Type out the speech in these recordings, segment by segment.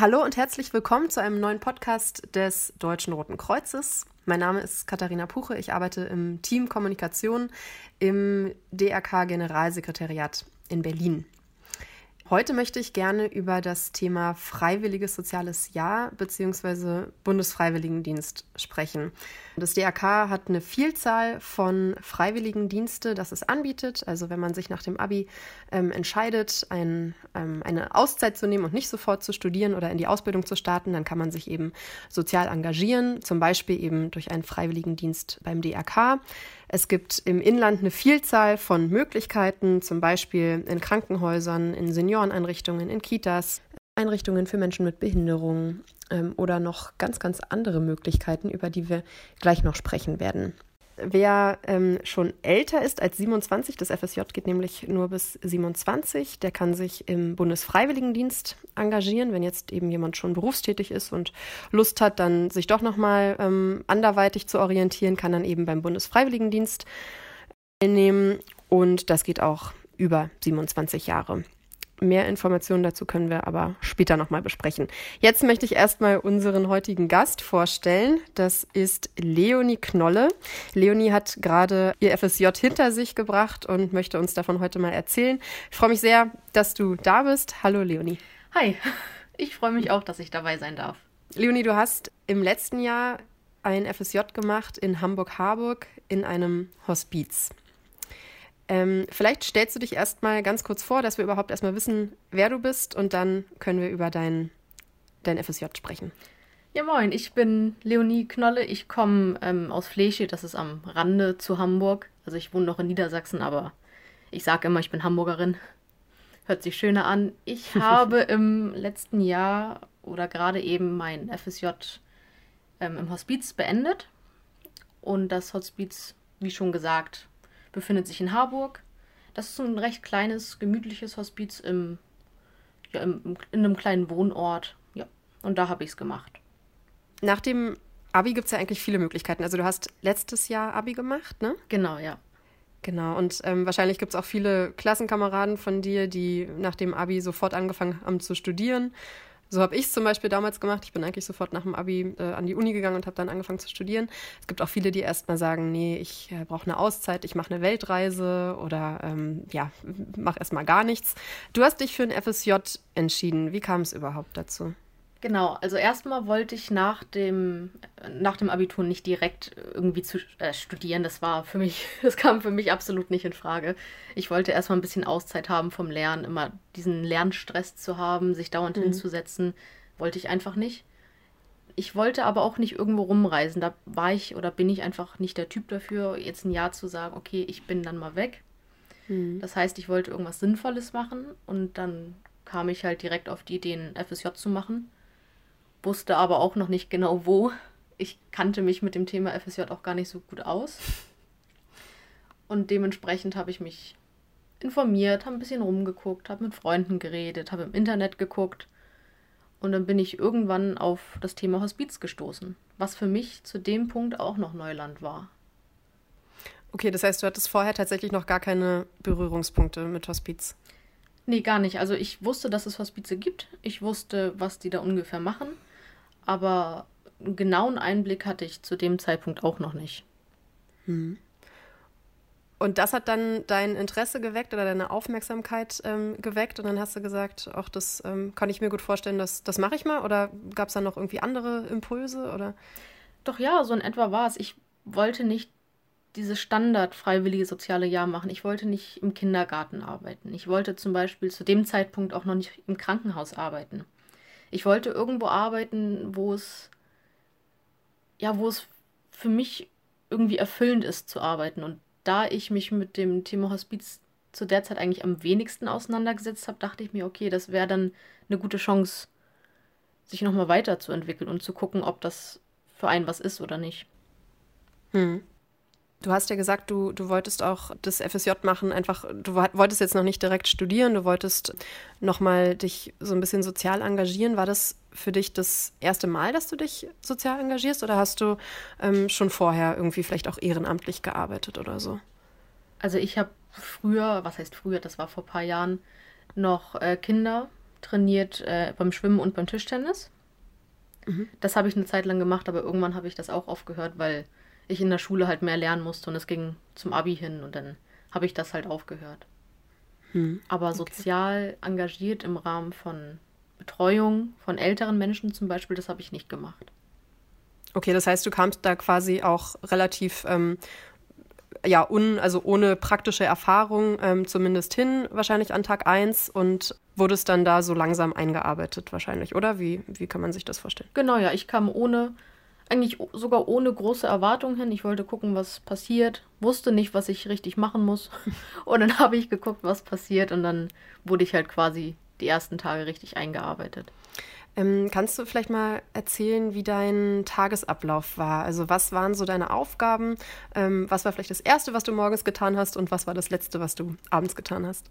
Hallo und herzlich willkommen zu einem neuen Podcast des Deutschen Roten Kreuzes. Mein Name ist Katharina Puche. Ich arbeite im Team Kommunikation im DRK Generalsekretariat in Berlin. Heute möchte ich gerne über das Thema freiwilliges soziales Jahr bzw. Bundesfreiwilligendienst sprechen. Das DRK hat eine Vielzahl von Freiwilligendienste, das es anbietet. Also wenn man sich nach dem Abi ähm, entscheidet, ein, ähm, eine Auszeit zu nehmen und nicht sofort zu studieren oder in die Ausbildung zu starten, dann kann man sich eben sozial engagieren, zum Beispiel eben durch einen Freiwilligendienst beim DRK. Es gibt im Inland eine Vielzahl von Möglichkeiten, zum Beispiel in Krankenhäusern, in Senioreneinrichtungen, in Kitas, Einrichtungen für Menschen mit Behinderung ähm, oder noch ganz, ganz andere Möglichkeiten, über die wir gleich noch sprechen werden. Wer ähm, schon älter ist als 27, das FSJ geht nämlich nur bis 27, der kann sich im Bundesfreiwilligendienst engagieren. Wenn jetzt eben jemand schon berufstätig ist und Lust hat, dann sich doch nochmal ähm, anderweitig zu orientieren, kann dann eben beim Bundesfreiwilligendienst teilnehmen. Und das geht auch über 27 Jahre. Mehr Informationen dazu können wir aber später nochmal besprechen. Jetzt möchte ich erstmal unseren heutigen Gast vorstellen. Das ist Leonie Knolle. Leonie hat gerade ihr FSJ hinter sich gebracht und möchte uns davon heute mal erzählen. Ich freue mich sehr, dass du da bist. Hallo Leonie. Hi, ich freue mich auch, dass ich dabei sein darf. Leonie, du hast im letzten Jahr ein FSJ gemacht in Hamburg-Harburg in einem Hospiz. Ähm, vielleicht stellst du dich erstmal ganz kurz vor, dass wir überhaupt erstmal wissen, wer du bist und dann können wir über dein, dein FSJ sprechen. Ja, moin, ich bin Leonie Knolle. Ich komme ähm, aus Flesche, das ist am Rande zu Hamburg. Also ich wohne noch in Niedersachsen, aber ich sage immer, ich bin Hamburgerin. Hört sich schöner an. Ich habe im letzten Jahr oder gerade eben mein FSJ ähm, im Hospiz beendet. Und das Hospiz, wie schon gesagt, befindet sich in Harburg. Das ist ein recht kleines, gemütliches Hospiz im, ja, im, in einem kleinen Wohnort. Ja, und da habe ich es gemacht. Nach dem Abi gibt es ja eigentlich viele Möglichkeiten. Also du hast letztes Jahr Abi gemacht, ne? Genau, ja. Genau, und ähm, wahrscheinlich gibt es auch viele Klassenkameraden von dir, die nach dem Abi sofort angefangen haben zu studieren so habe ich es zum Beispiel damals gemacht. Ich bin eigentlich sofort nach dem Abi äh, an die Uni gegangen und habe dann angefangen zu studieren. Es gibt auch viele, die erstmal sagen, nee, ich äh, brauche eine Auszeit, ich mache eine Weltreise oder ähm, ja, mach erstmal gar nichts. Du hast dich für ein FSJ entschieden. Wie kam es überhaupt dazu? Genau, also erstmal wollte ich nach dem, nach dem Abitur nicht direkt irgendwie zu äh, studieren. Das war für mich, das kam für mich absolut nicht in Frage. Ich wollte erstmal ein bisschen Auszeit haben vom Lernen, immer diesen Lernstress zu haben, sich dauernd mhm. hinzusetzen, wollte ich einfach nicht. Ich wollte aber auch nicht irgendwo rumreisen. Da war ich oder bin ich einfach nicht der Typ dafür, jetzt ein Jahr zu sagen, okay, ich bin dann mal weg. Mhm. Das heißt, ich wollte irgendwas Sinnvolles machen und dann kam ich halt direkt auf die Idee, ein FSJ zu machen wusste aber auch noch nicht genau wo. Ich kannte mich mit dem Thema FSJ auch gar nicht so gut aus. Und dementsprechend habe ich mich informiert, habe ein bisschen rumgeguckt, habe mit Freunden geredet, habe im Internet geguckt. Und dann bin ich irgendwann auf das Thema Hospiz gestoßen, was für mich zu dem Punkt auch noch Neuland war. Okay, das heißt, du hattest vorher tatsächlich noch gar keine Berührungspunkte mit Hospiz. Nee, gar nicht. Also ich wusste, dass es Hospize gibt. Ich wusste, was die da ungefähr machen aber einen genauen Einblick hatte ich zu dem Zeitpunkt auch noch nicht. Hm. Und das hat dann dein Interesse geweckt oder deine Aufmerksamkeit ähm, geweckt und dann hast du gesagt, auch das ähm, kann ich mir gut vorstellen, das, das mache ich mal oder gab es da noch irgendwie andere Impulse oder? Doch ja, so in etwa war es. Ich wollte nicht dieses Standard freiwillige soziale Jahr machen. Ich wollte nicht im Kindergarten arbeiten. Ich wollte zum Beispiel zu dem Zeitpunkt auch noch nicht im Krankenhaus arbeiten ich wollte irgendwo arbeiten, wo es, ja, wo es für mich irgendwie erfüllend ist zu arbeiten. Und da ich mich mit dem Thema Hospiz zu der Zeit eigentlich am wenigsten auseinandergesetzt habe, dachte ich mir, okay, das wäre dann eine gute Chance, sich nochmal weiterzuentwickeln und zu gucken, ob das für einen was ist oder nicht. Hm. Du hast ja gesagt, du, du wolltest auch das FSJ machen, einfach, du wolltest jetzt noch nicht direkt studieren, du wolltest nochmal dich so ein bisschen sozial engagieren. War das für dich das erste Mal, dass du dich sozial engagierst oder hast du ähm, schon vorher irgendwie vielleicht auch ehrenamtlich gearbeitet oder so? Also ich habe früher, was heißt früher, das war vor ein paar Jahren, noch äh, Kinder trainiert äh, beim Schwimmen und beim Tischtennis. Mhm. Das habe ich eine Zeit lang gemacht, aber irgendwann habe ich das auch aufgehört, weil ich in der Schule halt mehr lernen musste und es ging zum Abi hin und dann habe ich das halt aufgehört. Hm. Aber sozial okay. engagiert im Rahmen von Betreuung von älteren Menschen zum Beispiel, das habe ich nicht gemacht. Okay, das heißt, du kamst da quasi auch relativ ähm, ja, un, also ohne praktische Erfahrung ähm, zumindest hin, wahrscheinlich an Tag 1 und wurdest dann da so langsam eingearbeitet wahrscheinlich, oder? Wie, wie kann man sich das vorstellen? Genau, ja, ich kam ohne, eigentlich sogar ohne große Erwartung hin. Ich wollte gucken, was passiert, wusste nicht, was ich richtig machen muss. und dann habe ich geguckt, was passiert und dann wurde ich halt quasi die ersten Tage richtig eingearbeitet. Ähm, kannst du vielleicht mal erzählen, wie dein Tagesablauf war? Also was waren so deine Aufgaben? Ähm, was war vielleicht das Erste, was du morgens getan hast und was war das Letzte, was du abends getan hast?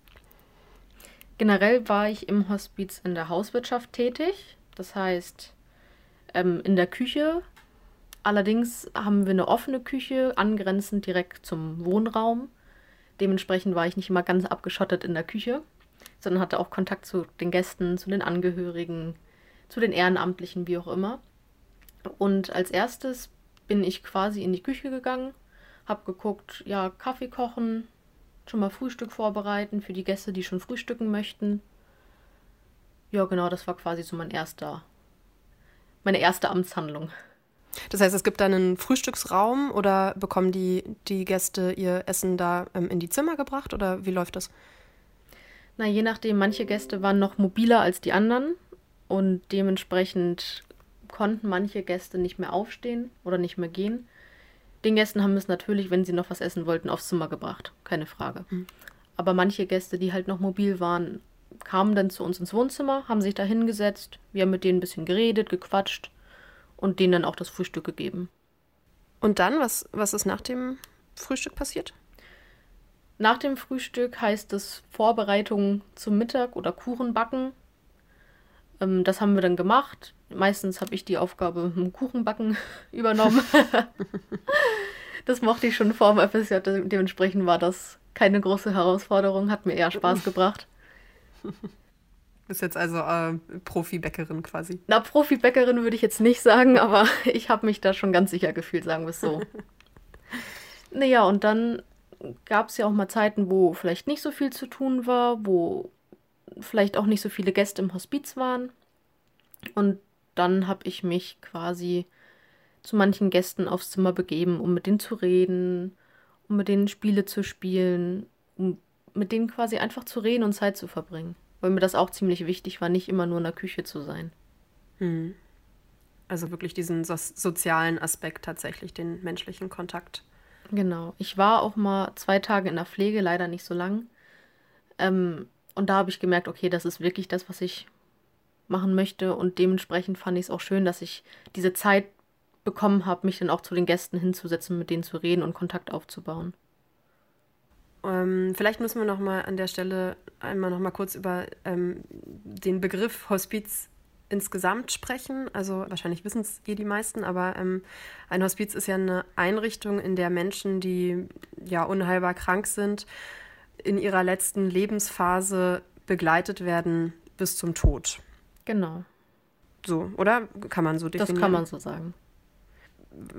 Generell war ich im Hospiz in der Hauswirtschaft tätig, das heißt ähm, in der Küche. Allerdings haben wir eine offene Küche, angrenzend direkt zum Wohnraum. Dementsprechend war ich nicht immer ganz abgeschottet in der Küche, sondern hatte auch Kontakt zu den Gästen, zu den Angehörigen, zu den Ehrenamtlichen, wie auch immer. Und als erstes bin ich quasi in die Küche gegangen, habe geguckt, ja, Kaffee kochen, schon mal Frühstück vorbereiten für die Gäste, die schon frühstücken möchten. Ja, genau, das war quasi so mein erster, meine erste Amtshandlung. Das heißt, es gibt dann einen Frühstücksraum oder bekommen die, die Gäste ihr Essen da ähm, in die Zimmer gebracht oder wie läuft das? Na, je nachdem, manche Gäste waren noch mobiler als die anderen. Und dementsprechend konnten manche Gäste nicht mehr aufstehen oder nicht mehr gehen. Den Gästen haben es natürlich, wenn sie noch was essen wollten, aufs Zimmer gebracht. Keine Frage. Mhm. Aber manche Gäste, die halt noch mobil waren, kamen dann zu uns ins Wohnzimmer, haben sich da hingesetzt. Wir haben mit denen ein bisschen geredet, gequatscht und denen dann auch das Frühstück gegeben. Und dann, was, was ist nach dem Frühstück passiert? Nach dem Frühstück heißt es Vorbereitung zum Mittag oder Kuchen backen. Ähm, das haben wir dann gemacht. Meistens habe ich die Aufgabe mit dem Kuchenbacken übernommen. das mochte ich schon vor dem FSJ. Dementsprechend war das keine große Herausforderung, hat mir eher Spaß gebracht. Bist jetzt also äh, Profibäckerin quasi. Na, Profibäckerin würde ich jetzt nicht sagen, aber ich habe mich da schon ganz sicher gefühlt, sagen wir es so. naja, und dann gab es ja auch mal Zeiten, wo vielleicht nicht so viel zu tun war, wo vielleicht auch nicht so viele Gäste im Hospiz waren. Und dann habe ich mich quasi zu manchen Gästen aufs Zimmer begeben, um mit denen zu reden, um mit denen Spiele zu spielen, um mit denen quasi einfach zu reden und Zeit zu verbringen. Weil mir das auch ziemlich wichtig war, nicht immer nur in der Küche zu sein. Hm. Also wirklich diesen so sozialen Aspekt tatsächlich, den menschlichen Kontakt. Genau. Ich war auch mal zwei Tage in der Pflege, leider nicht so lang. Ähm, und da habe ich gemerkt, okay, das ist wirklich das, was ich machen möchte. Und dementsprechend fand ich es auch schön, dass ich diese Zeit bekommen habe, mich dann auch zu den Gästen hinzusetzen, mit denen zu reden und Kontakt aufzubauen. Ähm, vielleicht müssen wir noch mal an der Stelle einmal noch mal kurz über ähm, den Begriff Hospiz insgesamt sprechen. Also wahrscheinlich wissen es eh die meisten, aber ähm, ein Hospiz ist ja eine Einrichtung, in der Menschen, die ja unheilbar krank sind, in ihrer letzten Lebensphase begleitet werden bis zum Tod. Genau. So, oder? Kann man so definieren? Das kann man so sagen.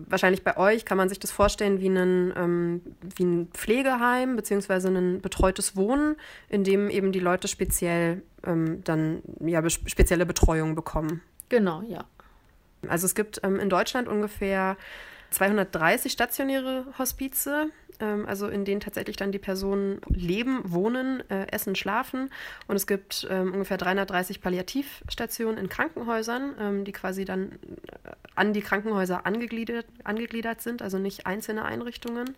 Wahrscheinlich bei euch kann man sich das vorstellen wie, einen, ähm, wie ein Pflegeheim beziehungsweise ein betreutes Wohnen, in dem eben die Leute speziell ähm, dann ja spezielle Betreuung bekommen. Genau, ja. Also es gibt ähm, in Deutschland ungefähr 230 stationäre Hospize, ähm, also in denen tatsächlich dann die Personen leben, wohnen, äh, essen, schlafen. Und es gibt ähm, ungefähr 330 Palliativstationen in Krankenhäusern, ähm, die quasi dann äh, an die Krankenhäuser angegliedert, angegliedert sind, also nicht einzelne Einrichtungen,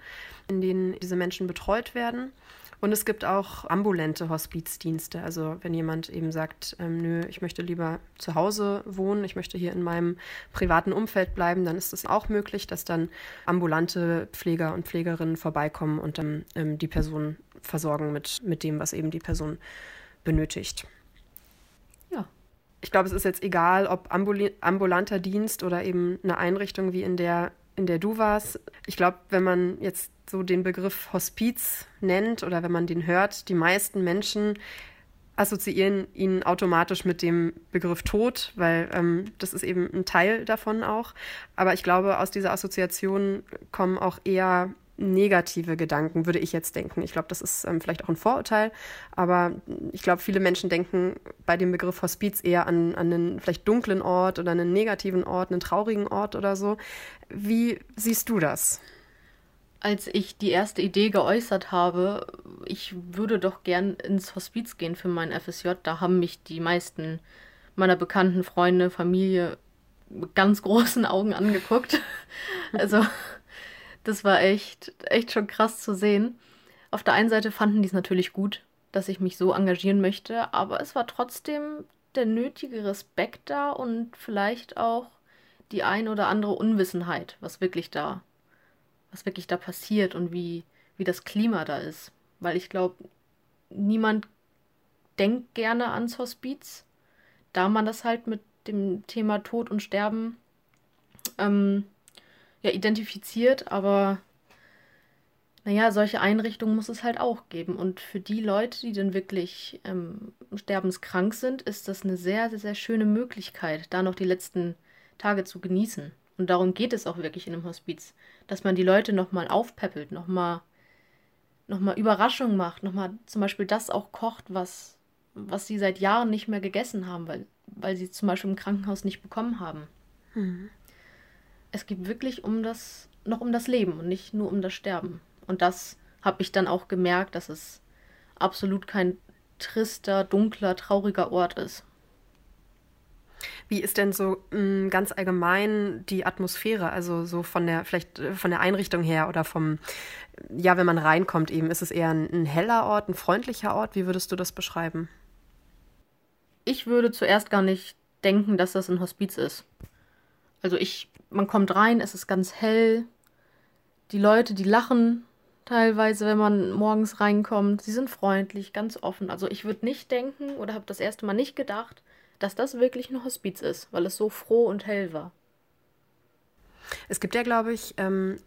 in denen diese Menschen betreut werden. Und es gibt auch ambulante Hospizdienste. Also wenn jemand eben sagt, ähm, nö, ich möchte lieber zu Hause wohnen, ich möchte hier in meinem privaten Umfeld bleiben, dann ist es auch möglich, dass dann ambulante Pfleger und Pflegerinnen vorbeikommen und dann ähm, die Person versorgen mit, mit dem, was eben die Person benötigt. Ja. Ich glaube, es ist jetzt egal, ob ambulanter Dienst oder eben eine Einrichtung wie in der, in der du warst. Ich glaube, wenn man jetzt so den Begriff Hospiz nennt oder wenn man den hört, die meisten Menschen assoziieren ihn automatisch mit dem Begriff Tod, weil ähm, das ist eben ein Teil davon auch. Aber ich glaube, aus dieser Assoziation kommen auch eher negative Gedanken, würde ich jetzt denken. Ich glaube, das ist ähm, vielleicht auch ein Vorurteil, aber ich glaube, viele Menschen denken bei dem Begriff Hospiz eher an, an einen vielleicht dunklen Ort oder einen negativen Ort, einen traurigen Ort oder so. Wie siehst du das? Als ich die erste Idee geäußert habe, ich würde doch gern ins Hospiz gehen für mein FSJ, da haben mich die meisten meiner bekannten Freunde, Familie mit ganz großen Augen angeguckt. Also das war echt, echt schon krass zu sehen. Auf der einen Seite fanden die es natürlich gut, dass ich mich so engagieren möchte, aber es war trotzdem der nötige Respekt da und vielleicht auch die ein oder andere Unwissenheit, was wirklich da, was wirklich da passiert und wie, wie das Klima da ist. Weil ich glaube, niemand denkt gerne ans Hospiz, da man das halt mit dem Thema Tod und Sterben ähm, ja, identifiziert, aber naja, solche Einrichtungen muss es halt auch geben. Und für die Leute, die dann wirklich ähm, sterbenskrank sind, ist das eine sehr, sehr, sehr schöne Möglichkeit, da noch die letzten Tage zu genießen. Und darum geht es auch wirklich in einem Hospiz, dass man die Leute nochmal aufpäppelt, nochmal noch mal Überraschungen macht, nochmal zum Beispiel das auch kocht, was, was sie seit Jahren nicht mehr gegessen haben, weil, weil sie zum Beispiel im Krankenhaus nicht bekommen haben. Mhm es geht wirklich um das, noch um das Leben und nicht nur um das Sterben. Und das habe ich dann auch gemerkt, dass es absolut kein trister, dunkler, trauriger Ort ist. Wie ist denn so mh, mm, ganz allgemein die Atmosphäre, also so von der vielleicht äh, von der Einrichtung her oder vom ja, wenn man reinkommt eben, ist es eher ein, ein heller Ort, ein freundlicher Ort? Wie würdest du das beschreiben? Ich würde zuerst gar nicht denken, dass das ein Hospiz ist. Also ich man kommt rein, es ist ganz hell. Die Leute, die lachen teilweise, wenn man morgens reinkommt. Sie sind freundlich, ganz offen. Also ich würde nicht denken oder habe das erste Mal nicht gedacht, dass das wirklich ein Hospiz ist, weil es so froh und hell war. Es gibt ja, glaube ich, ähm,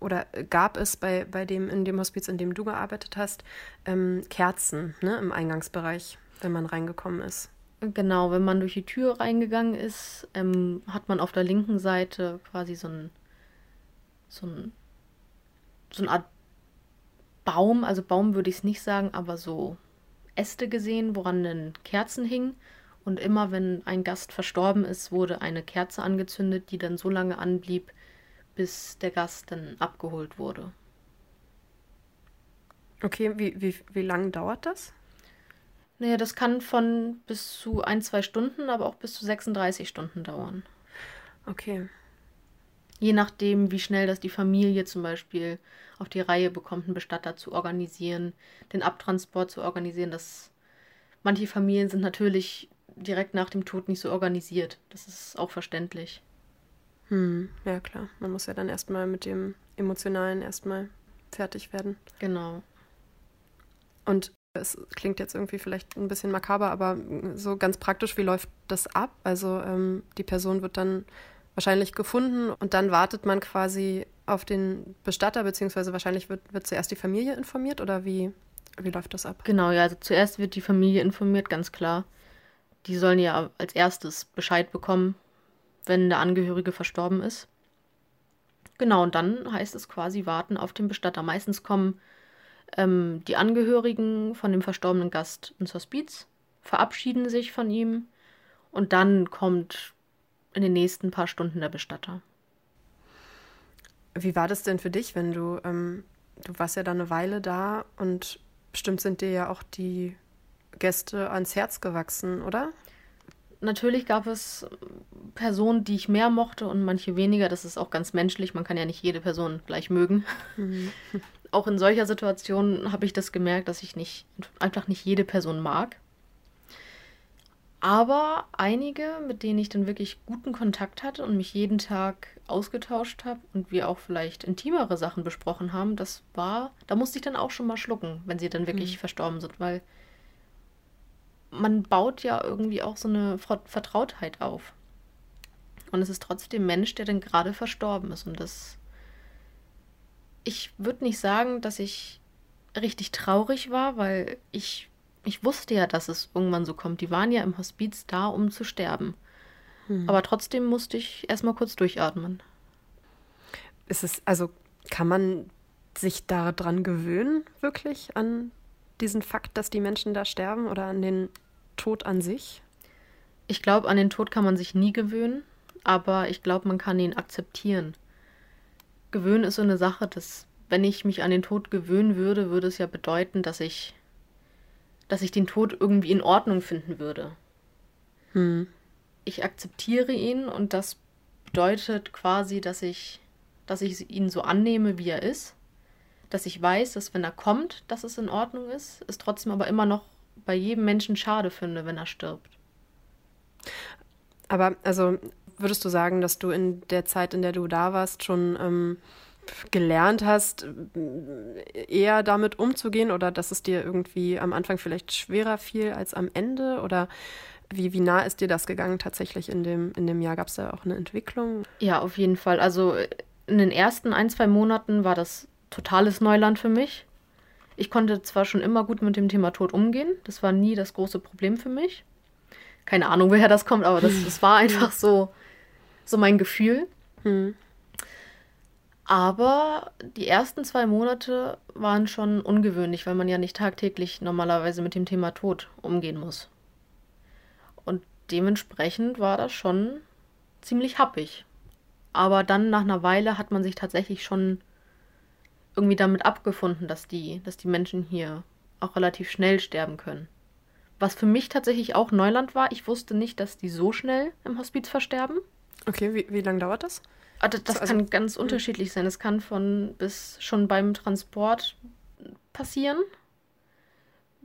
oder gab es bei, bei dem, in dem Hospiz, in dem du gearbeitet hast, ähm, Kerzen ne, im Eingangsbereich, wenn man reingekommen ist. Genau, wenn man durch die Tür reingegangen ist, ähm, hat man auf der linken Seite quasi so ein, so ein, so eine Art Baum, also Baum würde ich es nicht sagen, aber so Äste gesehen, woran dann Kerzen hingen. Und immer wenn ein Gast verstorben ist, wurde eine Kerze angezündet, die dann so lange anblieb, bis der Gast dann abgeholt wurde. Okay, wie, wie, wie lange dauert das? Naja, das kann von bis zu ein, zwei Stunden, aber auch bis zu 36 Stunden dauern. Okay. Je nachdem, wie schnell das die Familie zum Beispiel auf die Reihe bekommt, einen Bestatter zu organisieren, den Abtransport zu organisieren. Das manche Familien sind natürlich direkt nach dem Tod nicht so organisiert. Das ist auch verständlich. Hm, ja klar. Man muss ja dann erstmal mit dem Emotionalen erstmal fertig werden. Genau. Und es klingt jetzt irgendwie vielleicht ein bisschen makaber, aber so ganz praktisch, wie läuft das ab? Also ähm, die Person wird dann wahrscheinlich gefunden und dann wartet man quasi auf den Bestatter, beziehungsweise wahrscheinlich wird, wird zuerst die Familie informiert oder wie, wie läuft das ab? Genau, ja, also zuerst wird die Familie informiert, ganz klar. Die sollen ja als erstes Bescheid bekommen, wenn der Angehörige verstorben ist. Genau, und dann heißt es quasi warten auf den Bestatter. Meistens kommen ähm, die Angehörigen von dem verstorbenen Gast ins Hospiz, verabschieden sich von ihm und dann kommt in den nächsten paar Stunden der Bestatter. Wie war das denn für dich, wenn du, ähm, du warst ja da eine Weile da und bestimmt sind dir ja auch die Gäste ans Herz gewachsen, oder? Natürlich gab es Personen, die ich mehr mochte und manche weniger. Das ist auch ganz menschlich. Man kann ja nicht jede Person gleich mögen. Mhm. auch in solcher Situation habe ich das gemerkt, dass ich nicht einfach nicht jede Person mag. Aber einige, mit denen ich dann wirklich guten Kontakt hatte und mich jeden Tag ausgetauscht habe und wir auch vielleicht intimere Sachen besprochen haben, das war, da musste ich dann auch schon mal schlucken, wenn sie dann wirklich mhm. verstorben sind, weil man baut ja irgendwie auch so eine Vertrautheit auf. Und es ist trotzdem Mensch, der dann gerade verstorben ist. Und das ich würde nicht sagen, dass ich richtig traurig war, weil ich ich wusste ja, dass es irgendwann so kommt. Die waren ja im Hospiz da, um zu sterben. Hm. Aber trotzdem musste ich erstmal kurz durchatmen. Ist es, also kann man sich daran gewöhnen, wirklich an diesen Fakt, dass die Menschen da sterben oder an den Tod an sich? Ich glaube, an den Tod kann man sich nie gewöhnen, aber ich glaube, man kann ihn akzeptieren. Gewöhnen ist so eine Sache, dass wenn ich mich an den Tod gewöhnen würde, würde es ja bedeuten, dass ich, dass ich den Tod irgendwie in Ordnung finden würde. Hm. Ich akzeptiere ihn und das bedeutet quasi, dass ich, dass ich ihn so annehme, wie er ist. Dass ich weiß, dass wenn er kommt, dass es in Ordnung ist, es trotzdem aber immer noch bei jedem Menschen schade finde, wenn er stirbt. Aber also würdest du sagen, dass du in der Zeit, in der du da warst, schon ähm, gelernt hast, eher damit umzugehen oder dass es dir irgendwie am Anfang vielleicht schwerer fiel als am Ende? Oder wie, wie nah ist dir das gegangen tatsächlich in dem, in dem Jahr? Gab es da auch eine Entwicklung? Ja, auf jeden Fall. Also in den ersten ein, zwei Monaten war das totales Neuland für mich. Ich konnte zwar schon immer gut mit dem Thema Tod umgehen, das war nie das große Problem für mich. Keine Ahnung, woher das kommt, aber das, das war einfach so, so mein Gefühl. Hm. Aber die ersten zwei Monate waren schon ungewöhnlich, weil man ja nicht tagtäglich normalerweise mit dem Thema Tod umgehen muss. Und dementsprechend war das schon ziemlich happig. Aber dann nach einer Weile hat man sich tatsächlich schon irgendwie damit abgefunden, dass die, dass die Menschen hier auch relativ schnell sterben können. Was für mich tatsächlich auch Neuland war, ich wusste nicht, dass die so schnell im Hospiz versterben. Okay, wie, wie lange dauert das? Also das also, kann ganz hm. unterschiedlich sein. Es kann von bis schon beim Transport passieren.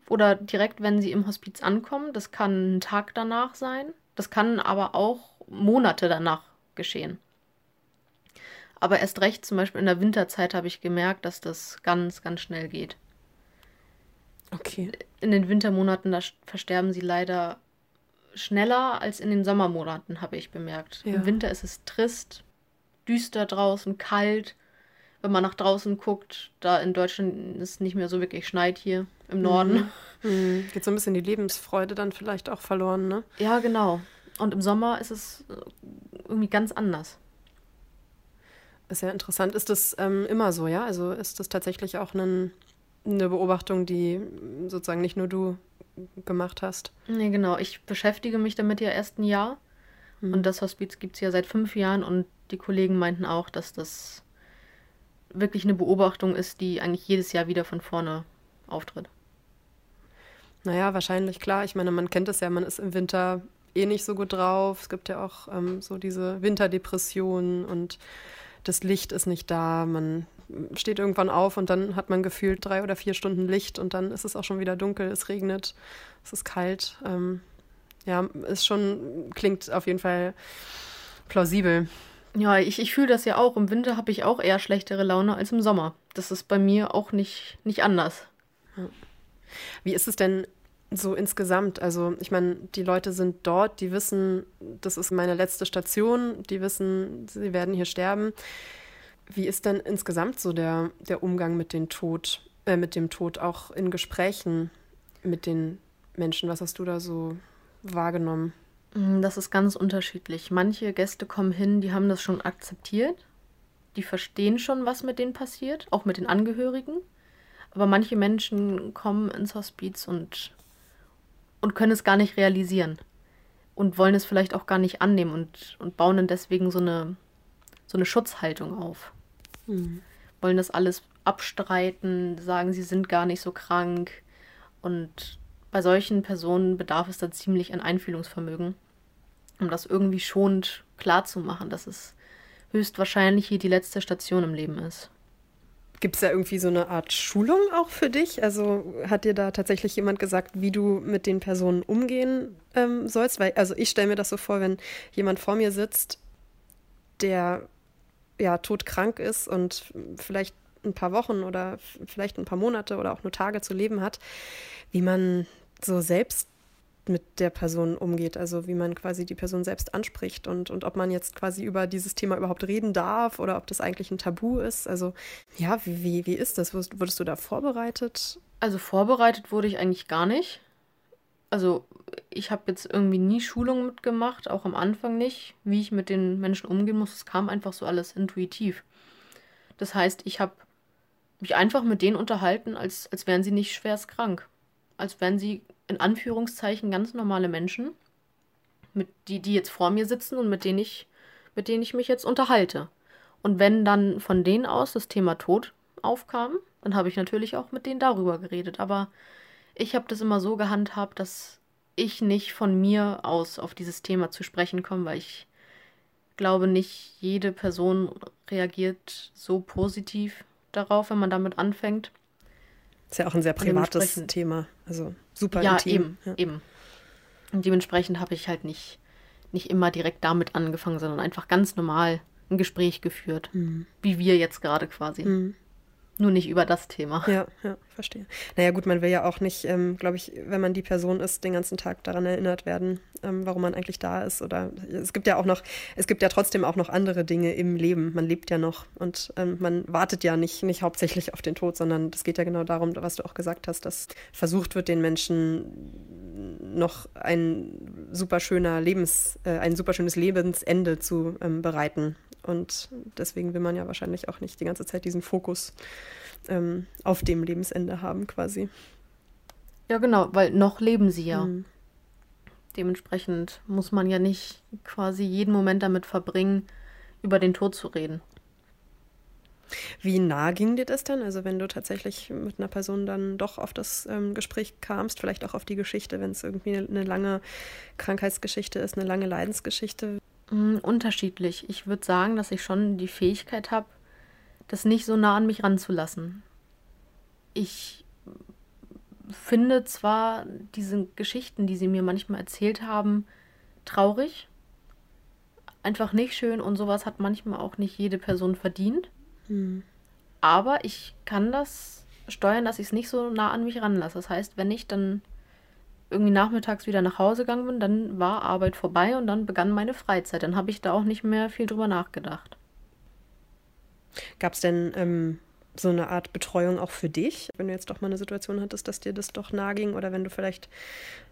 Oder direkt, wenn sie im Hospiz ankommen. Das kann ein Tag danach sein. Das kann aber auch Monate danach geschehen. Aber erst recht, zum Beispiel in der Winterzeit habe ich gemerkt, dass das ganz, ganz schnell geht. Okay. In den Wintermonaten, da versterben sie leider schneller als in den Sommermonaten, habe ich bemerkt. Ja. Im Winter ist es trist, düster draußen, kalt. Wenn man nach draußen guckt, da in Deutschland ist nicht mehr so wirklich schneit hier im Norden. Mhm. Mhm. Geht so ein bisschen die Lebensfreude dann vielleicht auch verloren, ne? Ja, genau. Und im Sommer ist es irgendwie ganz anders. Ist ja interessant. Ist das ähm, immer so, ja? Also ist das tatsächlich auch ein, eine Beobachtung, die sozusagen nicht nur du gemacht hast? Nee, genau. Ich beschäftige mich damit ja erst ein Jahr. Mhm. Und das Hospiz gibt es ja seit fünf Jahren und die Kollegen meinten auch, dass das wirklich eine Beobachtung ist, die eigentlich jedes Jahr wieder von vorne auftritt. Naja, wahrscheinlich klar. Ich meine, man kennt es ja, man ist im Winter eh nicht so gut drauf. Es gibt ja auch ähm, so diese Winterdepressionen und das Licht ist nicht da. Man steht irgendwann auf und dann hat man gefühlt drei oder vier Stunden Licht und dann ist es auch schon wieder dunkel, es regnet, es ist kalt. Ähm, ja, ist schon, klingt auf jeden Fall plausibel. Ja, ich, ich fühle das ja auch. Im Winter habe ich auch eher schlechtere Laune als im Sommer. Das ist bei mir auch nicht, nicht anders. Wie ist es denn so insgesamt? Also, ich meine, die Leute sind dort, die wissen, das ist meine letzte Station, die wissen, sie werden hier sterben. Wie ist denn insgesamt so der, der Umgang mit, den Tod, äh, mit dem Tod, auch in Gesprächen mit den Menschen? Was hast du da so wahrgenommen? Mm, das ist ganz unterschiedlich. Manche Gäste kommen hin, die haben das schon akzeptiert. Die verstehen schon, was mit denen passiert, auch mit den Angehörigen. Aber manche Menschen kommen ins Hospiz und, und können es gar nicht realisieren. Und wollen es vielleicht auch gar nicht annehmen und, und bauen dann deswegen so eine, so eine Schutzhaltung auf. Mhm. Wollen das alles abstreiten, sagen, sie sind gar nicht so krank. Und bei solchen Personen bedarf es dann ziemlich an Einfühlungsvermögen, um das irgendwie schonend klarzumachen, dass es höchstwahrscheinlich hier die letzte Station im Leben ist. Gibt es da irgendwie so eine Art Schulung auch für dich? Also hat dir da tatsächlich jemand gesagt, wie du mit den Personen umgehen ähm, sollst? Weil, also ich stelle mir das so vor, wenn jemand vor mir sitzt, der ja todkrank ist und vielleicht ein paar Wochen oder vielleicht ein paar Monate oder auch nur Tage zu leben hat, wie man so selbst mit der Person umgeht, also wie man quasi die Person selbst anspricht und, und ob man jetzt quasi über dieses Thema überhaupt reden darf oder ob das eigentlich ein Tabu ist. Also ja, wie, wie, ist das? Wurdest du da vorbereitet? Also vorbereitet wurde ich eigentlich gar nicht. Also ich habe jetzt irgendwie nie Schulungen mitgemacht, auch am Anfang nicht, wie ich mit den Menschen umgehen muss. Es kam einfach so alles intuitiv. Das heißt, ich habe mich einfach mit denen unterhalten, als, als wären sie nicht schwerst krank. Als wären sie in Anführungszeichen ganz normale Menschen, mit die, die jetzt vor mir sitzen und mit denen ich, mit denen ich mich jetzt unterhalte. Und wenn dann von denen aus das Thema Tod aufkam, dann habe ich natürlich auch mit denen darüber geredet. Aber ich habe das immer so gehandhabt, dass ich nicht von mir aus auf dieses Thema zu sprechen komme, weil ich glaube, nicht jede Person reagiert so positiv darauf, wenn man damit anfängt. Ist ja auch ein sehr privates Thema, also super ja, intim. Eben, ja, eben. Und dementsprechend habe ich halt nicht, nicht immer direkt damit angefangen, sondern einfach ganz normal ein Gespräch geführt, mhm. wie wir jetzt gerade quasi. Mhm. Nur nicht über das Thema. Ja, ja, verstehe. Naja, gut, man will ja auch nicht, ähm, glaube ich, wenn man die Person ist, den ganzen Tag daran erinnert werden, ähm, warum man eigentlich da ist. Oder es gibt ja auch noch, es gibt ja trotzdem auch noch andere Dinge im Leben. Man lebt ja noch und ähm, man wartet ja nicht, nicht hauptsächlich auf den Tod, sondern es geht ja genau darum, was du auch gesagt hast, dass versucht wird, den Menschen noch ein super schöner Lebens, äh, ein super schönes Lebensende zu ähm, bereiten. Und deswegen will man ja wahrscheinlich auch nicht die ganze Zeit diesen Fokus ähm, auf dem Lebensende haben, quasi. Ja, genau, weil noch leben sie ja. Mhm. Dementsprechend muss man ja nicht quasi jeden Moment damit verbringen, über den Tod zu reden. Wie nah ging dir das dann? Also wenn du tatsächlich mit einer Person dann doch auf das ähm, Gespräch kamst, vielleicht auch auf die Geschichte, wenn es irgendwie eine, eine lange Krankheitsgeschichte ist, eine lange Leidensgeschichte. Mm, unterschiedlich. Ich würde sagen, dass ich schon die Fähigkeit habe, das nicht so nah an mich ranzulassen. Ich finde zwar diese Geschichten, die sie mir manchmal erzählt haben, traurig, einfach nicht schön und sowas hat manchmal auch nicht jede Person verdient. Hm. Aber ich kann das steuern, dass ich es nicht so nah an mich ranlasse. Das heißt, wenn ich dann irgendwie nachmittags wieder nach Hause gegangen bin, dann war Arbeit vorbei und dann begann meine Freizeit. Dann habe ich da auch nicht mehr viel drüber nachgedacht. Gab es denn ähm, so eine Art Betreuung auch für dich, wenn du jetzt doch mal eine Situation hattest, dass dir das doch nahe ging oder wenn du vielleicht,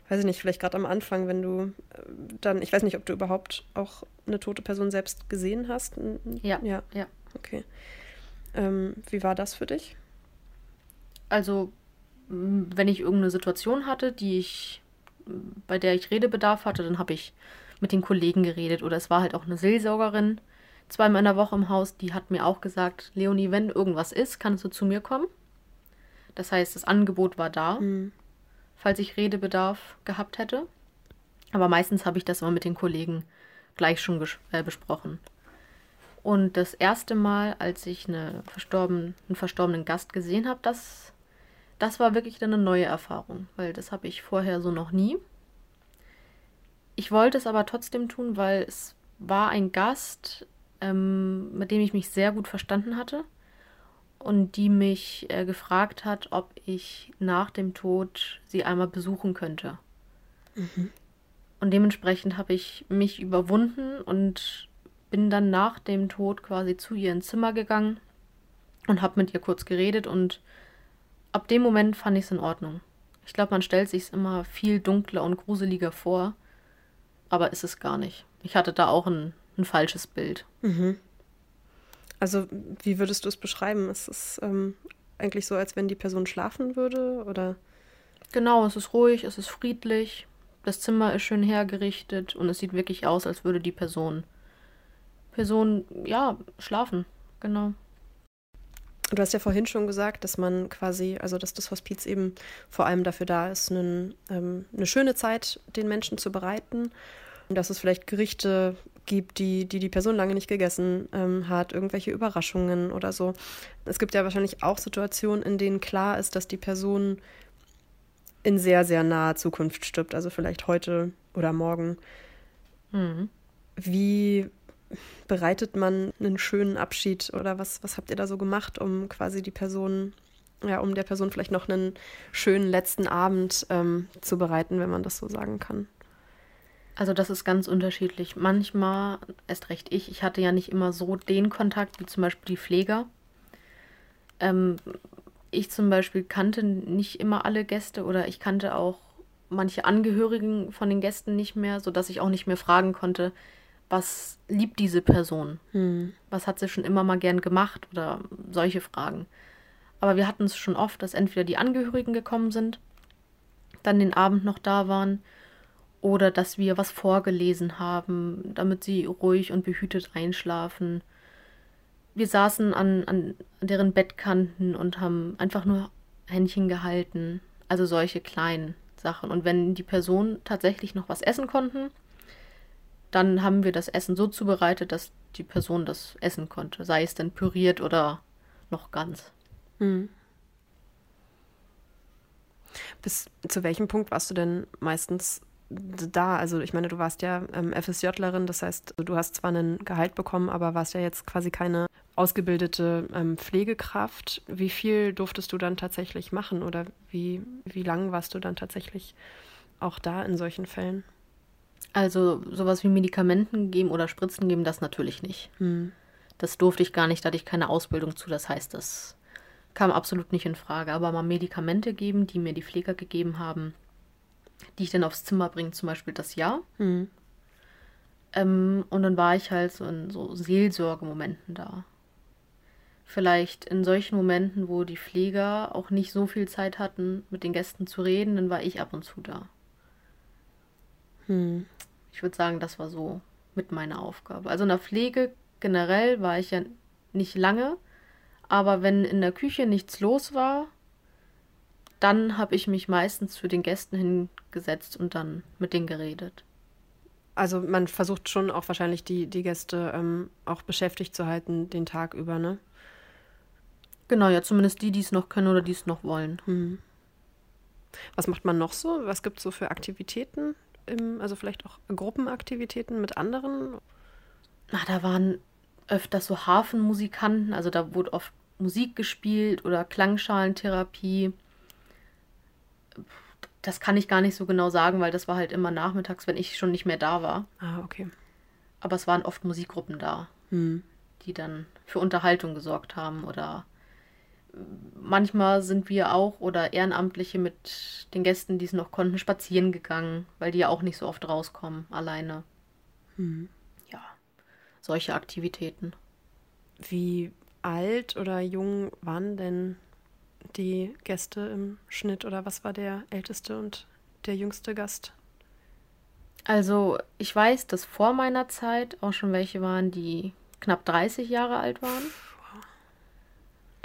weiß ich nicht, vielleicht gerade am Anfang, wenn du äh, dann, ich weiß nicht, ob du überhaupt auch eine tote Person selbst gesehen hast? Ja. Ja, ja. Okay. Ähm, wie war das für dich? Also wenn ich irgendeine Situation hatte, die ich, bei der ich Redebedarf hatte, dann habe ich mit den Kollegen geredet. Oder es war halt auch eine Seelsorgerin zweimal in der Woche im Haus, die hat mir auch gesagt, Leonie, wenn irgendwas ist, kannst du zu mir kommen. Das heißt, das Angebot war da, mhm. falls ich Redebedarf gehabt hätte. Aber meistens habe ich das immer mit den Kollegen gleich schon äh, besprochen. Und das erste Mal, als ich eine verstorben, einen verstorbenen Gast gesehen habe, das das war wirklich dann eine neue Erfahrung, weil das habe ich vorher so noch nie. Ich wollte es aber trotzdem tun, weil es war ein Gast, ähm, mit dem ich mich sehr gut verstanden hatte und die mich äh, gefragt hat, ob ich nach dem Tod sie einmal besuchen könnte. Mhm. Und dementsprechend habe ich mich überwunden und bin dann nach dem Tod quasi zu ihr ins Zimmer gegangen und habe mit ihr kurz geredet und ab dem Moment fand ich es in Ordnung. Ich glaube, man stellt sich es immer viel dunkler und gruseliger vor, aber ist es gar nicht. Ich hatte da auch ein, ein falsches Bild. Mhm. Also, wie würdest du es beschreiben? Ist es ähm, eigentlich so, als wenn die Person schlafen würde, oder? Genau, es ist ruhig, es ist friedlich, das Zimmer ist schön hergerichtet und es sieht wirklich aus, als würde die Person, Person, ja, schlafen. Genau. Du hast ja vorhin schon gesagt, dass man quasi, also dass das Hospiz eben vor allem dafür da ist, einen, ähm, eine schöne Zeit den Menschen zu bereiten. Und dass es vielleicht Gerichte gibt, die die, die Person lange nicht gegessen ähm, hat, irgendwelche Überraschungen oder so. Es gibt ja wahrscheinlich auch Situationen, in denen klar ist, dass die Person in sehr, sehr naher Zukunft stirbt, also vielleicht heute oder morgen. Mhm. Wie bereitet man einen schönen Abschied oder was, was habt ihr da so gemacht, um quasi die Person, ja, um der Person vielleicht noch einen schönen letzten Abend ähm, zu bereiten, wenn man das so sagen kann? Also das ist ganz unterschiedlich. Manchmal, erst recht ich, ich hatte ja nicht immer so den Kontakt wie zum Beispiel die Pfleger. Ähm, ich zum Beispiel kannte nicht immer alle Gäste oder ich kannte auch manche Angehörigen von den Gästen nicht mehr, sodass ich auch nicht mehr fragen konnte, was liebt diese Person? Hm. Was hat sie schon immer mal gern gemacht oder solche Fragen. Aber wir hatten es schon oft, dass entweder die Angehörigen gekommen sind, dann den Abend noch da waren oder dass wir was vorgelesen haben, damit sie ruhig und behütet einschlafen. Wir saßen an, an deren Bettkanten und haben einfach nur Händchen gehalten. Also solche kleinen Sachen. Und wenn die Personen tatsächlich noch was essen konnten, dann haben wir das Essen so zubereitet, dass die Person das essen konnte. Sei es denn püriert oder noch ganz. Hm. Bis zu welchem Punkt warst du denn meistens da? Also ich meine, du warst ja ähm, FSJlerin, das heißt, du hast zwar einen Gehalt bekommen, aber warst ja jetzt quasi keine ausgebildete ähm, Pflegekraft. Wie viel durftest du dann tatsächlich machen oder wie, wie lang warst du dann tatsächlich auch da in solchen Fällen? Also sowas wie Medikamenten geben oder Spritzen geben, das natürlich nicht. Hm. Das durfte ich gar nicht, da hatte ich keine Ausbildung zu. Das heißt, das kam absolut nicht in Frage. Aber mal Medikamente geben, die mir die Pfleger gegeben haben, die ich dann aufs Zimmer bringe, zum Beispiel das Jahr. Hm. Ähm, und dann war ich halt so in so Seelsorgemomenten da. Vielleicht in solchen Momenten, wo die Pfleger auch nicht so viel Zeit hatten, mit den Gästen zu reden, dann war ich ab und zu da. Hm. Ich würde sagen, das war so mit meiner Aufgabe. Also in der Pflege generell war ich ja nicht lange, aber wenn in der Küche nichts los war, dann habe ich mich meistens zu den Gästen hingesetzt und dann mit denen geredet. Also man versucht schon auch wahrscheinlich die, die Gäste ähm, auch beschäftigt zu halten den Tag über, ne? Genau, ja, zumindest die, die es noch können oder die es noch wollen. Hm. Was macht man noch so? Was gibt es so für Aktivitäten? Im, also vielleicht auch Gruppenaktivitäten mit anderen? Na, da waren öfters so Hafenmusikanten, also da wurde oft Musik gespielt oder Klangschalentherapie. Das kann ich gar nicht so genau sagen, weil das war halt immer nachmittags, wenn ich schon nicht mehr da war. Ah, okay. Aber es waren oft Musikgruppen da, Hm. die dann für Unterhaltung gesorgt haben oder manchmal sind wir auch oder Ehrenamtliche mit den Gästen, die es noch konnten, spazieren gegangen, weil die ja auch nicht so oft rauskommen, alleine. Hm. Ja, solche Aktivitäten. Wie alt oder jung waren denn die Gäste im Schnitt oder was war der älteste und der jüngste Gast? Also, ich weiß, dass vor meiner Zeit auch schon welche waren, die knapp 30 Jahre alt waren.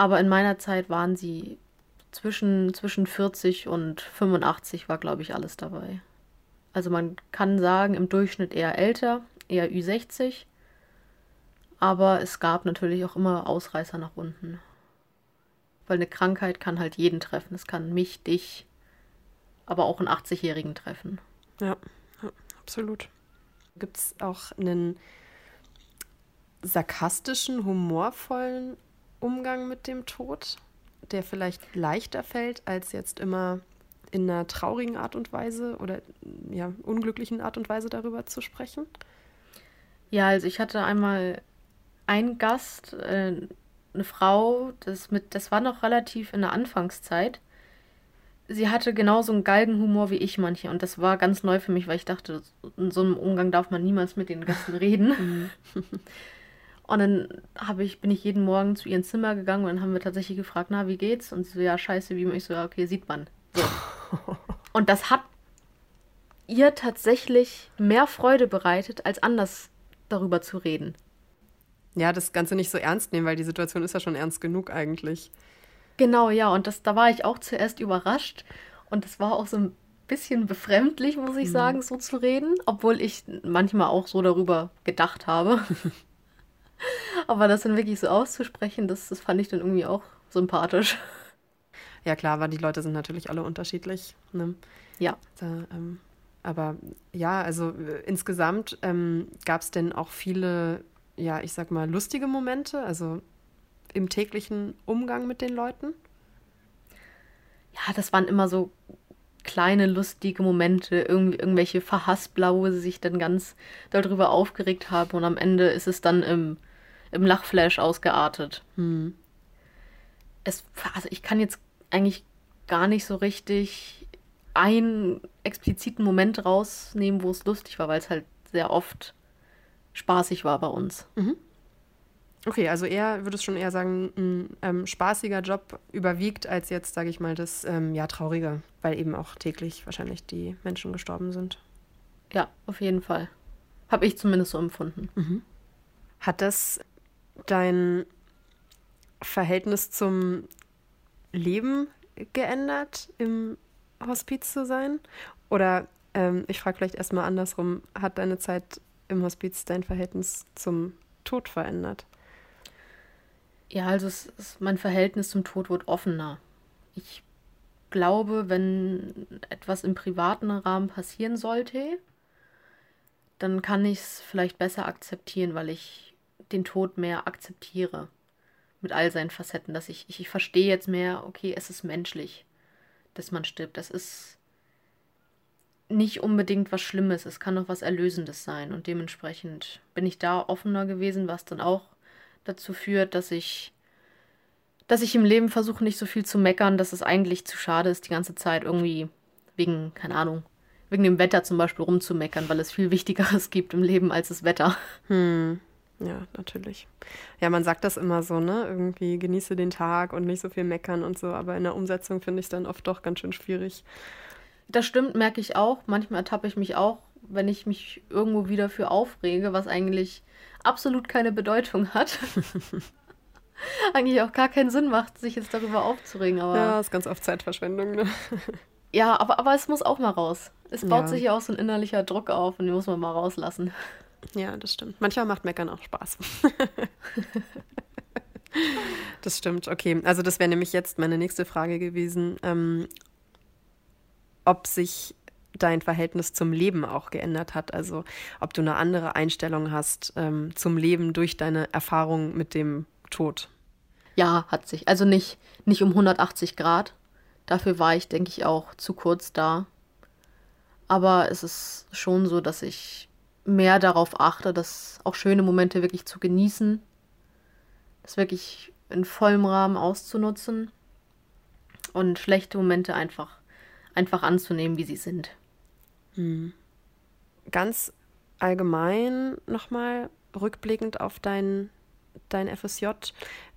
Aber in meiner Zeit waren sie zwischen, zwischen 40 und 85 war, glaube ich, alles dabei. Also man kann sagen, im Durchschnitt eher älter, eher Ü60. Aber es gab natürlich auch immer Ausreißer nach unten. Weil eine Krankheit kann halt jeden treffen. Es kann mich, dich, aber auch einen 80-Jährigen treffen. Ja, ja absolut. Gibt es auch einen sarkastischen, humorvollen Umgang mit dem Tod, der vielleicht leichter fällt, als jetzt immer in einer traurigen Art und Weise oder ja, unglücklichen Art und Weise darüber zu sprechen? Ja, also ich hatte einmal einen Gast, äh, eine Frau, das mit, das war noch relativ in der Anfangszeit. Sie hatte genauso einen Galgenhumor wie ich manche und das war ganz neu für mich, weil ich dachte, in so einem Umgang darf man niemals mit den Gästen reden. Und dann habe ich, bin ich jeden Morgen zu ihrem Zimmer gegangen und dann haben wir tatsächlich gefragt, na, wie geht's? Und sie so, ja, scheiße, wie immer. Ich so, ja, okay, sieht man. So. und das hat ihr tatsächlich mehr Freude bereitet, als anders darüber zu reden. Ja, das Ganze nicht so ernst nehmen, weil die Situation ist ja schon ernst genug eigentlich. Genau, ja, und das, da war ich auch zuerst überrascht. Und das war auch so ein bisschen befremdlich, muss ich sagen, so zu reden, obwohl ich manchmal auch so darüber gedacht habe. Aber das dann wirklich so auszusprechen, das, das fand ich dann irgendwie auch sympathisch. Ja, klar, aber die Leute sind natürlich alle unterschiedlich. Ne? Ja. Da, ähm, aber ja, also äh, insgesamt ähm, gab es denn auch viele, ja, ich sag mal, lustige Momente, also im täglichen Umgang mit den Leuten? Ja, das waren immer so kleine lustige Momente, irgendw irgendwelche sie sich dann ganz darüber aufgeregt haben und am Ende ist es dann im, im Lachflash ausgeartet. Hm. Es, also ich kann jetzt eigentlich gar nicht so richtig einen expliziten Moment rausnehmen, wo es lustig war, weil es halt sehr oft spaßig war bei uns. Mhm. Okay, also eher, würdest schon eher sagen, ein ähm, spaßiger Job überwiegt als jetzt, sage ich mal, das ähm, ja traurige, weil eben auch täglich wahrscheinlich die Menschen gestorben sind. Ja, auf jeden Fall. Habe ich zumindest so empfunden. Mhm. Hat das dein Verhältnis zum Leben geändert, im Hospiz zu sein? Oder ähm, ich frage vielleicht erstmal andersrum, hat deine Zeit im Hospiz dein Verhältnis zum Tod verändert? Ja, also es ist, mein Verhältnis zum Tod wird offener. Ich glaube, wenn etwas im privaten Rahmen passieren sollte, dann kann ich es vielleicht besser akzeptieren, weil ich den Tod mehr akzeptiere. Mit all seinen Facetten, dass ich, ich, ich verstehe jetzt mehr, okay, es ist menschlich, dass man stirbt. Das ist nicht unbedingt was Schlimmes, es kann auch was Erlösendes sein. Und dementsprechend bin ich da offener gewesen, was dann auch dazu führt, dass ich, dass ich im Leben versuche, nicht so viel zu meckern, dass es eigentlich zu schade ist, die ganze Zeit irgendwie wegen, keine Ahnung, wegen dem Wetter zum Beispiel rumzumeckern, weil es viel Wichtigeres gibt im Leben als das Wetter. Hm. Ja, natürlich. Ja, man sagt das immer so, ne? Irgendwie genieße den Tag und nicht so viel meckern und so, aber in der Umsetzung finde ich es dann oft doch ganz schön schwierig. Das stimmt, merke ich auch. Manchmal ertappe ich mich auch, wenn ich mich irgendwo wieder für aufrege, was eigentlich absolut keine Bedeutung hat. eigentlich auch gar keinen Sinn macht, sich jetzt darüber aufzuregen. Aber ja, ist ganz oft Zeitverschwendung. Ne? ja, aber, aber es muss auch mal raus. Es baut ja. sich ja auch so ein innerlicher Druck auf und den muss man mal rauslassen. Ja, das stimmt. Manchmal macht Meckern auch Spaß. das stimmt, okay. Also das wäre nämlich jetzt meine nächste Frage gewesen, ähm, ob sich dein Verhältnis zum Leben auch geändert hat. Also ob du eine andere Einstellung hast ähm, zum Leben durch deine Erfahrung mit dem Tod. Ja, hat sich. Also nicht, nicht um 180 Grad. Dafür war ich, denke ich, auch zu kurz da. Aber es ist schon so, dass ich mehr darauf achte, dass auch schöne Momente wirklich zu genießen. Das wirklich in vollem Rahmen auszunutzen. Und schlechte Momente einfach, einfach anzunehmen, wie sie sind. Hm. Ganz allgemein nochmal rückblickend auf dein, dein FSJ,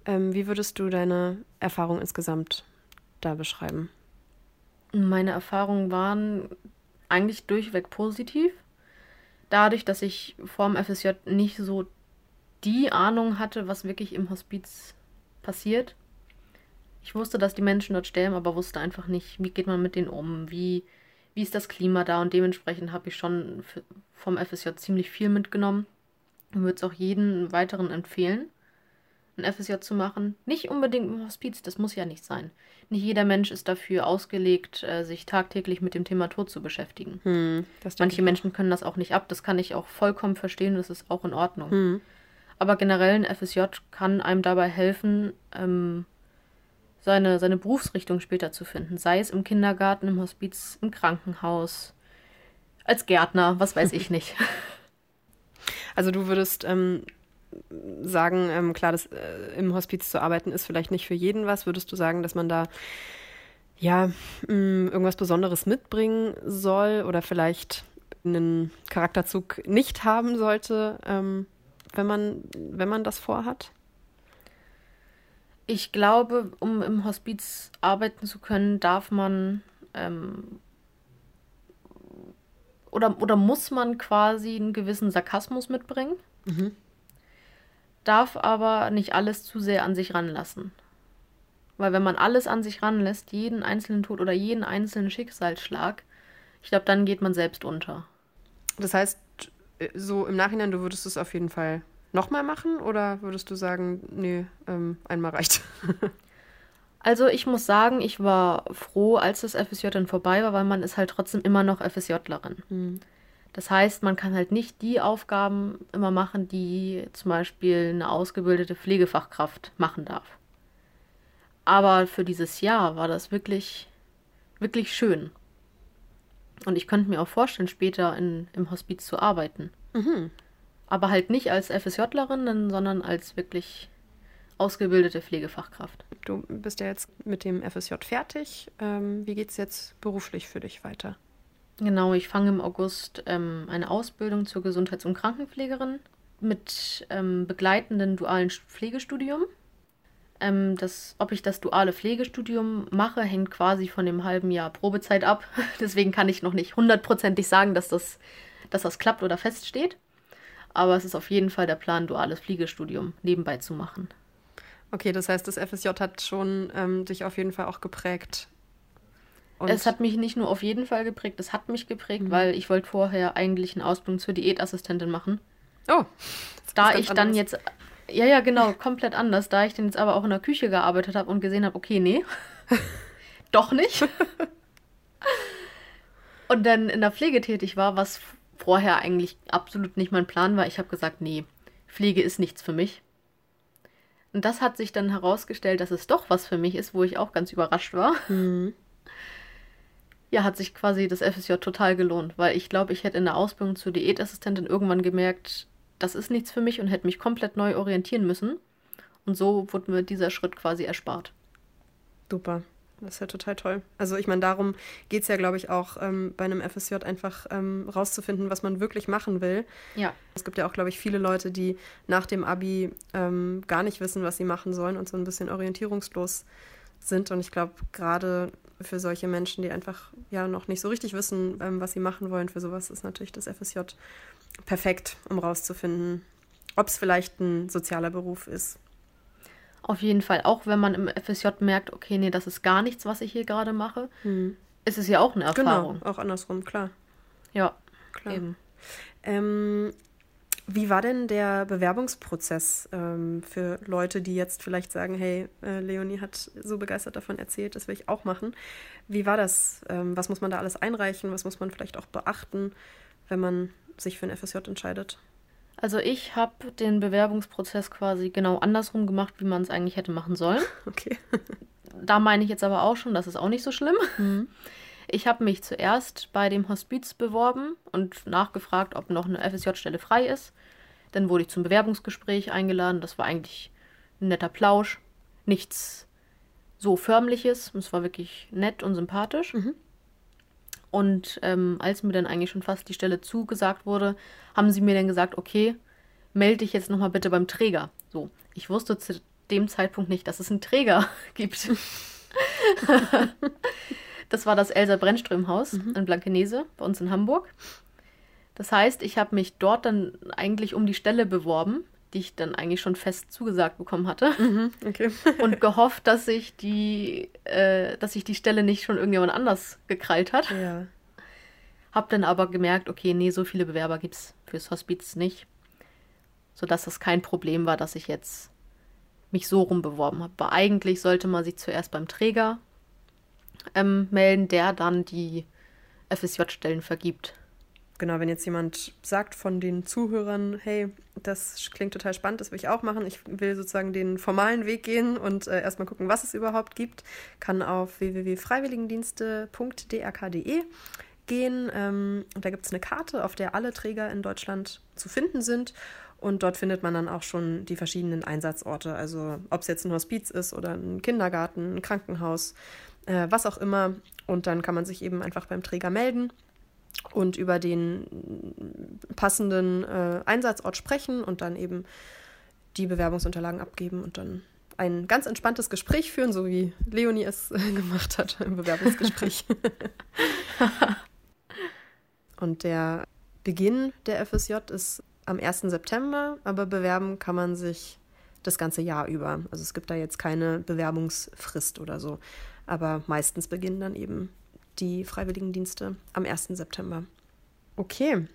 ähm, wie würdest du deine Erfahrung insgesamt da beschreiben? Meine Erfahrungen waren eigentlich durchweg positiv. Dadurch, dass ich vor dem FSJ nicht so die Ahnung hatte, was wirklich im Hospiz passiert. Ich wusste, dass die Menschen dort sterben, aber wusste einfach nicht, wie geht man mit denen um, wie wie ist das Klima da und dementsprechend habe ich schon vom FSJ ziemlich viel mitgenommen und würde es auch jedem weiteren empfehlen, ein FSJ zu machen. Nicht unbedingt im Hospiz, das muss ja nicht sein. Nicht jeder Mensch ist dafür ausgelegt, äh, sich tagtäglich mit dem Thema Tod zu beschäftigen. Hm, Manche Menschen können das auch nicht ab, das kann ich auch vollkommen verstehen, das ist auch in Ordnung. Hm. Aber generell ein FSJ kann einem dabei helfen, ähm, seine, seine Berufsrichtung später zu finden. Sei es im Kindergarten, im Hospiz, im Krankenhaus, als Gärtner, was weiß ich nicht. Also du würdest ähm, sagen, ähm, klar, das, äh, im Hospiz zu arbeiten ist vielleicht nicht für jeden was. Würdest du sagen, dass man da ja mh, mm, irgendwas Besonderes mitbringen soll oder vielleicht einen Charakterzug nicht haben sollte, ähm, wenn man wenn man das vorhat? Ich glaube, um im Hospiz arbeiten zu können, darf man ähm, oder, oder muss man quasi einen gewissen Sarkasmus mitbringen. Mhm. Darf aber nicht alles zu sehr an sich ranlassen. Weil wenn man alles an sich ranlässt, jeden einzelnen Tod oder jeden einzelnen Schicksalsschlag, ich glaube, dann geht man selbst unter. Das heißt, so im Nachhinein, du würdest es auf jeden Fall nochmal machen oder würdest du sagen, nee, ähm, einmal reicht? also ich muss sagen, ich war froh, als das FSJ dann vorbei war, weil man ist halt trotzdem immer noch FSJlerin. Mhm. Das heißt, man kann halt nicht die Aufgaben immer machen, die zum Beispiel eine ausgebildete Pflegefachkraft machen darf. Aber für dieses Jahr war das wirklich, wirklich schön. Und ich könnte mir auch vorstellen, später in, im Hospiz zu arbeiten. Mhm. Aber halt nicht als FSJlerin, sondern als wirklich ausgebildete Pflegefachkraft. Du bist ja jetzt mit dem FSJ fertig. Ähm, wie geht es jetzt beruflich für dich weiter? Genau, ich fange im August ähm, eine Ausbildung zur Gesundheits- und Krankenpflegerin mit ähm, begleitenden dualen Pflegestudium. Ähm, das, ob ich das duale Pflegestudium mache, hängt quasi von dem halben Jahr Probezeit ab. Deswegen kann ich noch nicht hundertprozentig sagen, dass das, dass das klappt oder feststeht. Aber es ist auf jeden Fall der Plan, duales Pflegestudium nebenbei zu machen. Okay, das heißt, das FSJ hat schon ähm, dich auf jeden Fall auch geprägt. Und es hat mich nicht nur auf jeden Fall geprägt, es hat mich geprägt, mhm. weil ich wollte vorher eigentlich eine Ausbildung zur Diätassistentin machen. Oh. Da ich dann jetzt ja, ja, genau, komplett anders. Da ich dann jetzt aber auch in der Küche gearbeitet habe und gesehen habe, okay, nee, doch nicht. und dann in der Pflege tätig war, was vorher eigentlich absolut nicht mein Plan war. Ich habe gesagt, nee, Pflege ist nichts für mich. Und das hat sich dann herausgestellt, dass es doch was für mich ist, wo ich auch ganz überrascht war. Mhm. Ja, hat sich quasi das FSJ total gelohnt, weil ich glaube, ich hätte in der Ausbildung zur Diätassistentin irgendwann gemerkt, das ist nichts für mich und hätte mich komplett neu orientieren müssen. Und so wurde mir dieser Schritt quasi erspart. Super. Das ist ja total toll. Also ich meine, darum geht es ja, glaube ich, auch ähm, bei einem FSJ einfach ähm, rauszufinden, was man wirklich machen will. Ja. Es gibt ja auch, glaube ich, viele Leute, die nach dem ABI ähm, gar nicht wissen, was sie machen sollen und so ein bisschen orientierungslos sind. Und ich glaube, gerade für solche Menschen, die einfach ja noch nicht so richtig wissen, ähm, was sie machen wollen, für sowas ist natürlich das FSJ perfekt, um rauszufinden, ob es vielleicht ein sozialer Beruf ist. Auf jeden Fall, auch wenn man im FSJ merkt, okay, nee, das ist gar nichts, was ich hier gerade mache, hm. ist es ja auch eine genau, Erfahrung. Genau, auch andersrum, klar. Ja, klar. Eben. Ähm, wie war denn der Bewerbungsprozess ähm, für Leute, die jetzt vielleicht sagen, hey, äh, Leonie hat so begeistert davon erzählt, das will ich auch machen. Wie war das? Ähm, was muss man da alles einreichen? Was muss man vielleicht auch beachten, wenn man sich für ein FSJ entscheidet? Also ich habe den Bewerbungsprozess quasi genau andersrum gemacht, wie man es eigentlich hätte machen sollen. Okay. da meine ich jetzt aber auch schon, das ist auch nicht so schlimm. Mhm. Ich habe mich zuerst bei dem Hospiz beworben und nachgefragt, ob noch eine FSJ-Stelle frei ist. Dann wurde ich zum Bewerbungsgespräch eingeladen. Das war eigentlich ein netter Plausch. Nichts so förmliches. Es war wirklich nett und sympathisch. Mhm. Und ähm, als mir dann eigentlich schon fast die Stelle zugesagt wurde, haben sie mir dann gesagt, okay, melde dich jetzt nochmal bitte beim Träger. So, ich wusste zu dem Zeitpunkt nicht, dass es einen Träger gibt. das war das Elsa Brennström-Haus mhm. in Blankenese, bei uns in Hamburg. Das heißt, ich habe mich dort dann eigentlich um die Stelle beworben, die ich dann eigentlich schon fest zugesagt bekommen hatte. Mhm, okay. und gehofft, dass sich die, äh, dass sich die Stelle nicht schon irgendjemand anders gekrallt hat. Ja. Hab dann aber gemerkt, okay, nee, so viele Bewerber gibt es fürs Hospiz nicht. Sodass das kein Problem war, dass ich jetzt mich so rum beworben habe. Aber eigentlich sollte man sich zuerst beim Träger ähm, melden, der dann die FSJ-Stellen vergibt genau, wenn jetzt jemand sagt von den Zuhörern, hey, das klingt total spannend, das will ich auch machen, ich will sozusagen den formalen Weg gehen und äh, erstmal gucken, was es überhaupt gibt, kann auf www.freiwilligendienste.drk.de gehen. Ähm, da gibt es eine Karte, auf der alle Träger in Deutschland zu finden sind. Und dort findet man dann auch schon die verschiedenen Einsatzorte. Also ob es jetzt ein Hospiz ist oder ein Kindergarten, ein Krankenhaus, äh, was auch immer. Und dann kann man sich eben einfach beim Träger melden und über den passenden äh, Einsatzort sprechen und dann eben die Bewerbungsunterlagen abgeben und dann ein ganz entspanntes Gespräch führen, so wie Leonie es äh, gemacht hat im Bewerbungsgespräch. und der Beginn der FSJ ist am 1. September, aber bewerben kann man sich das ganze Jahr über. Also es gibt da jetzt keine Bewerbungsfrist oder so. Aber meistens beginnen dann eben die Freiwilligendienste am 1. September. Okay.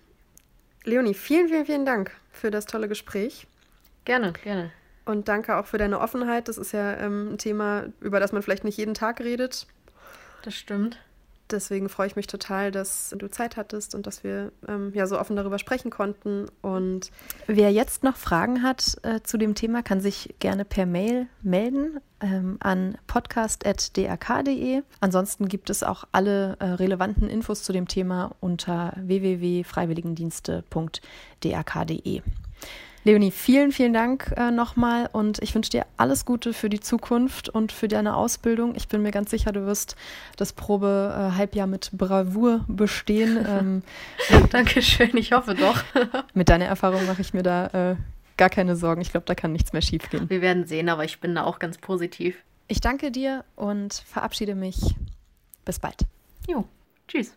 Leonie, vielen, vielen, vielen Dank für das tolle Gespräch. Gerne, gerne. Und danke auch für deine Offenheit. Das ist ja ähm, ein Thema, über das man vielleicht nicht jeden Tag redet. Das stimmt. Deswegen freue ich mich total, dass du Zeit hattest und dass wir ähm, ja so offen darüber sprechen konnten. Und wer jetzt noch Fragen hat äh, zu dem Thema, kann sich gerne per Mail melden ähm, an podcast.drk.de. Ansonsten gibt es auch alle äh, relevanten Infos zu dem Thema unter www.freiwilligendienste.drk.de. Leonie, vielen, vielen Dank äh, nochmal und ich wünsche dir alles Gute für die Zukunft und für deine Ausbildung. Ich bin mir ganz sicher, du wirst das Probe-Halbjahr äh, mit Bravour bestehen. ähm, Dankeschön, ich hoffe doch. mit deiner Erfahrung mache ich mir da äh, gar keine Sorgen. Ich glaube, da kann nichts mehr schiefgehen. Wir werden sehen, aber ich bin da auch ganz positiv. Ich danke dir und verabschiede mich. Bis bald. Jo, tschüss.